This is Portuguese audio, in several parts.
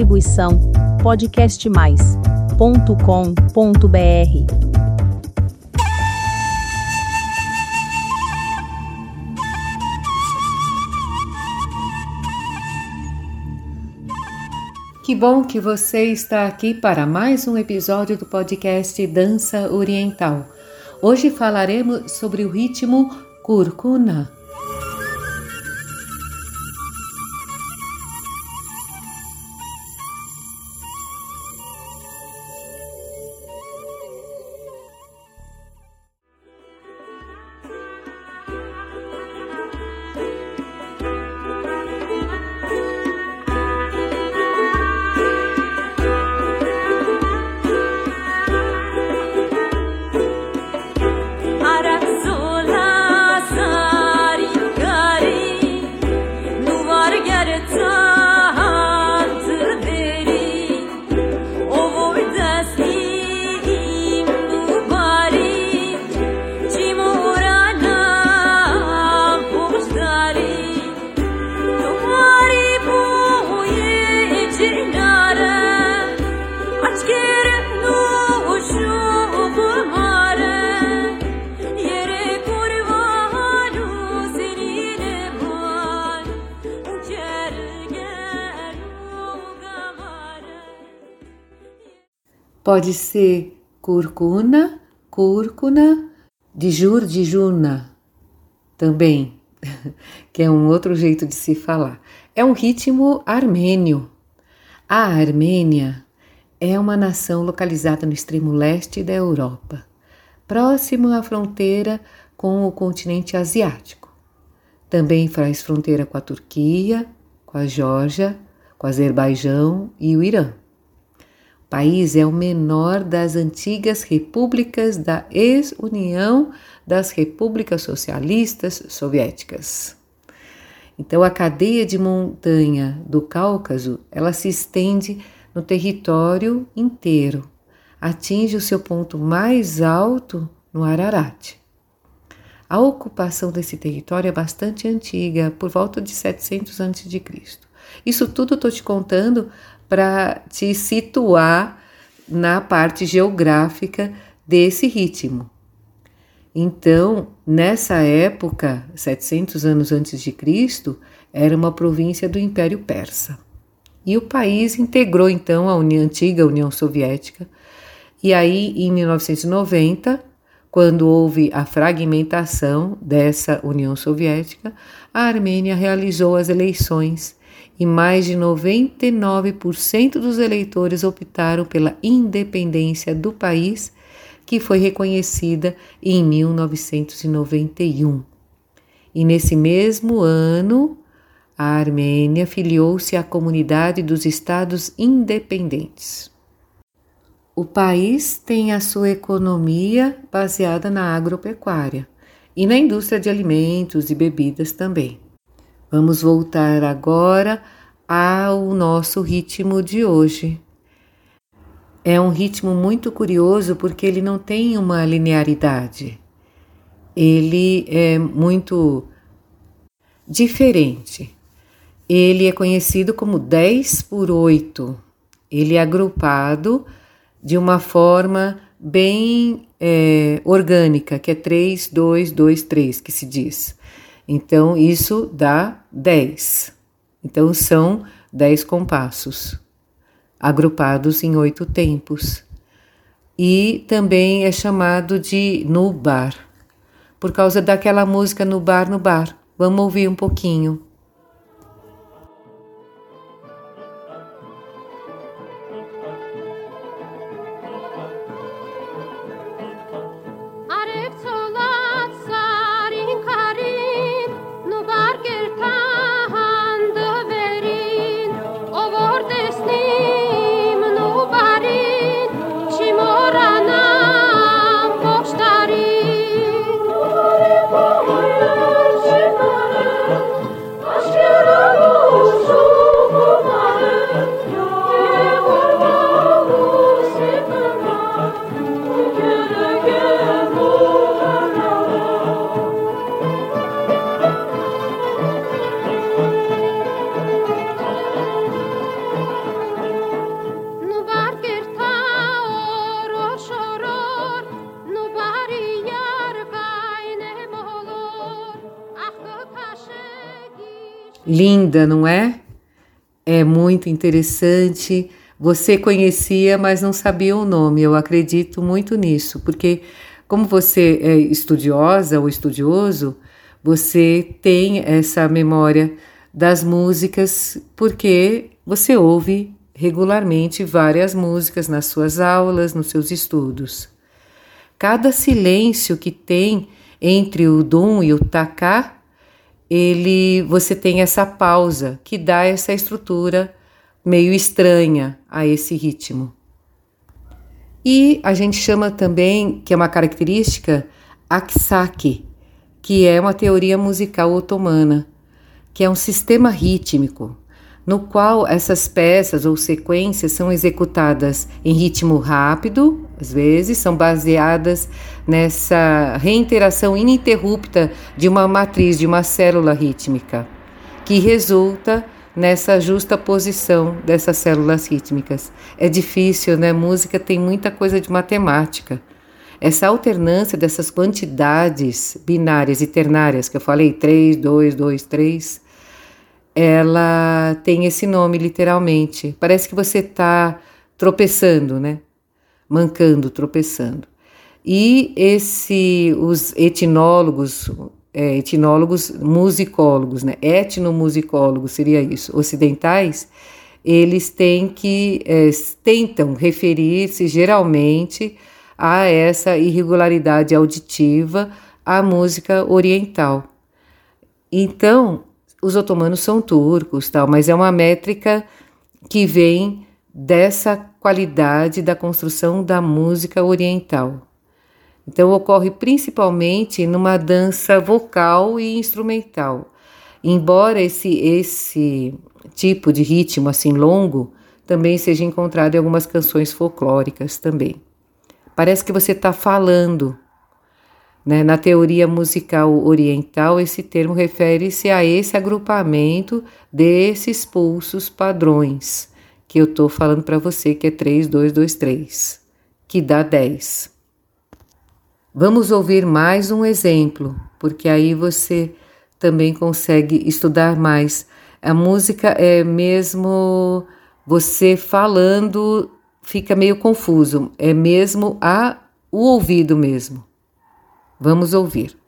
Distribuição podcastmais.com.br. Que bom que você está aqui para mais um episódio do podcast Dança Oriental. Hoje falaremos sobre o ritmo Kurkuna. Pode ser curcuna, cúrcuna, dijur, dijurna também, que é um outro jeito de se falar. É um ritmo armênio. A Armênia é uma nação localizada no extremo leste da Europa, próximo à fronteira com o continente asiático. Também faz fronteira com a Turquia, com a Geórgia, com o Azerbaijão e o Irã país é o menor das antigas repúblicas da ex-União das Repúblicas Socialistas Soviéticas. Então, a cadeia de montanha do Cáucaso, ela se estende no território inteiro, atinge o seu ponto mais alto no Ararat. A ocupação desse território é bastante antiga, por volta de 700 a.C. Isso tudo estou te contando para te situar na parte geográfica desse ritmo. Então, nessa época, 700 anos antes de Cristo, era uma província do Império Persa. E o país integrou então a União, antiga União Soviética. E aí, em 1990, quando houve a fragmentação dessa União Soviética, a Armênia realizou as eleições e mais de 99% dos eleitores optaram pela independência do país, que foi reconhecida em 1991. E nesse mesmo ano, a Armênia filiou-se à Comunidade dos Estados Independentes. O país tem a sua economia baseada na agropecuária e na indústria de alimentos e bebidas também. Vamos voltar agora ao nosso ritmo de hoje. É um ritmo muito curioso porque ele não tem uma linearidade. Ele é muito diferente. Ele é conhecido como 10 por 8. Ele é agrupado de uma forma bem é, orgânica, que é 3, 2, 2, 3, que se diz. Então, isso dá 10. Então, são 10 compassos, agrupados em oito tempos. E também é chamado de nubar, por causa daquela música Nubar, Nubar. Vamos ouvir um pouquinho. Linda, não é? É muito interessante. Você conhecia, mas não sabia o nome. Eu acredito muito nisso, porque como você é estudiosa ou estudioso, você tem essa memória das músicas porque você ouve regularmente várias músicas nas suas aulas, nos seus estudos. Cada silêncio que tem entre o dum e o taká, ele você tem essa pausa que dá essa estrutura meio estranha a esse ritmo. E a gente chama também, que é uma característica, Aksaki, que é uma teoria musical otomana, que é um sistema rítmico no qual essas peças ou sequências são executadas em ritmo rápido, às vezes são baseadas nessa reiteração ininterrupta de uma matriz, de uma célula rítmica, que resulta nessa justa posição dessas células rítmicas. É difícil, né? Música tem muita coisa de matemática. Essa alternância dessas quantidades binárias e ternárias que eu falei, 3, 2, 2, 3, ela tem esse nome literalmente. Parece que você está tropeçando, né? Mancando, tropeçando. E esse, os etnólogos, é, etnólogos musicólogos, né? Etnomusicólogos seria isso, ocidentais, eles têm que é, tentam referir-se geralmente a essa irregularidade auditiva à música oriental. Então, os otomanos são turcos, tal, mas é uma métrica que vem dessa qualidade da construção da música oriental. Então, ocorre principalmente numa dança vocal e instrumental. Embora esse, esse tipo de ritmo assim longo também seja encontrado em algumas canções folclóricas também. Parece que você está falando. Né? Na teoria musical oriental, esse termo refere-se a esse agrupamento desses pulsos padrões que eu estou falando para você, que é 3, 2, 2, 3, que dá 10. Vamos ouvir mais um exemplo, porque aí você também consegue estudar mais. A música é mesmo você falando, fica meio confuso, é mesmo a o ouvido mesmo. Vamos ouvir.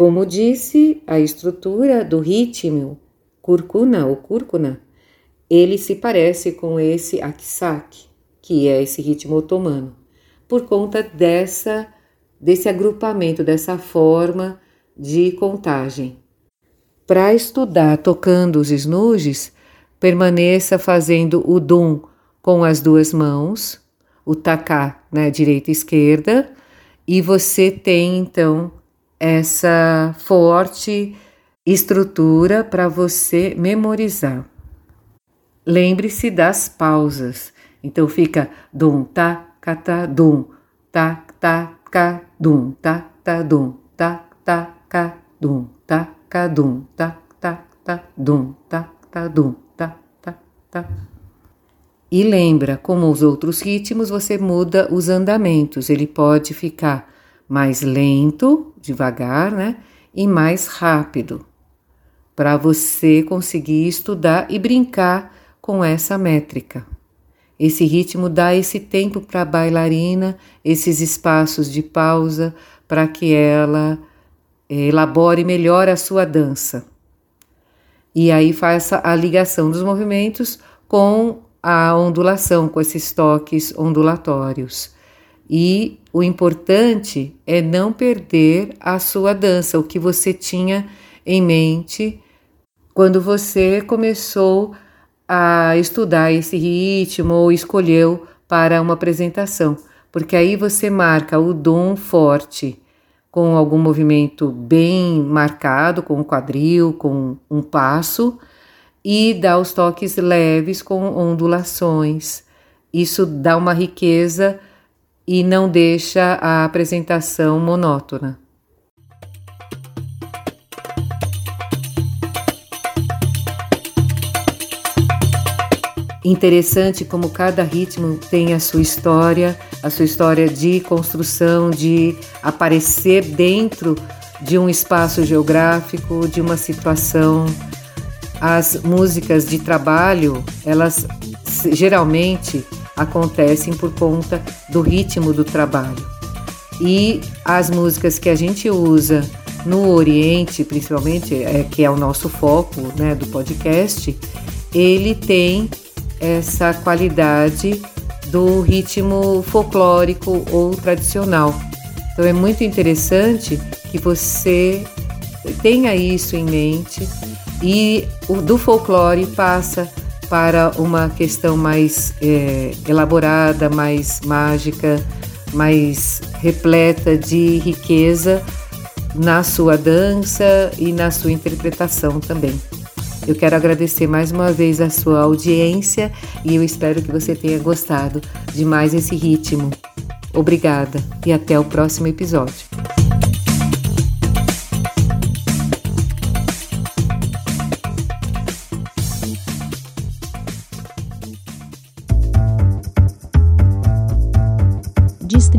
Como disse, a estrutura do ritmo curcuna ou curcuna, ele se parece com esse aksak, que é esse ritmo otomano, por conta dessa desse agrupamento, dessa forma de contagem. Para estudar tocando os snudges, permaneça fazendo o dum com as duas mãos, o taká, né, direita e esquerda, e você tem então essa forte estrutura para você memorizar. Lembre-se das pausas. Então fica dum ta kata dum ta ta ka dum ta ta dum ta ta ka dum ta ka dum ta ta ta dum ta ta dum ta ta ta. E lembra, como os outros ritmos, você muda os andamentos. Ele pode ficar mais lento, devagar, né? E mais rápido, para você conseguir estudar e brincar com essa métrica. Esse ritmo dá esse tempo para a bailarina, esses espaços de pausa, para que ela eh, elabore melhor a sua dança. E aí faça a ligação dos movimentos com a ondulação, com esses toques ondulatórios. E o importante é não perder a sua dança, o que você tinha em mente quando você começou a estudar esse ritmo ou escolheu para uma apresentação, porque aí você marca o dom forte com algum movimento bem marcado, com um quadril, com um passo, e dá os toques leves com ondulações. Isso dá uma riqueza e não deixa a apresentação monótona. Interessante como cada ritmo tem a sua história, a sua história de construção, de aparecer dentro de um espaço geográfico, de uma situação. As músicas de trabalho, elas geralmente acontecem por conta do ritmo do trabalho. E as músicas que a gente usa no Oriente, principalmente, é, que é o nosso foco né, do podcast, ele tem essa qualidade do ritmo folclórico ou tradicional. Então é muito interessante que você tenha isso em mente e o do folclore passa para uma questão mais é, elaborada, mais mágica, mais repleta de riqueza na sua dança e na sua interpretação também. Eu quero agradecer mais uma vez a sua audiência e eu espero que você tenha gostado de mais esse ritmo. Obrigada e até o próximo episódio.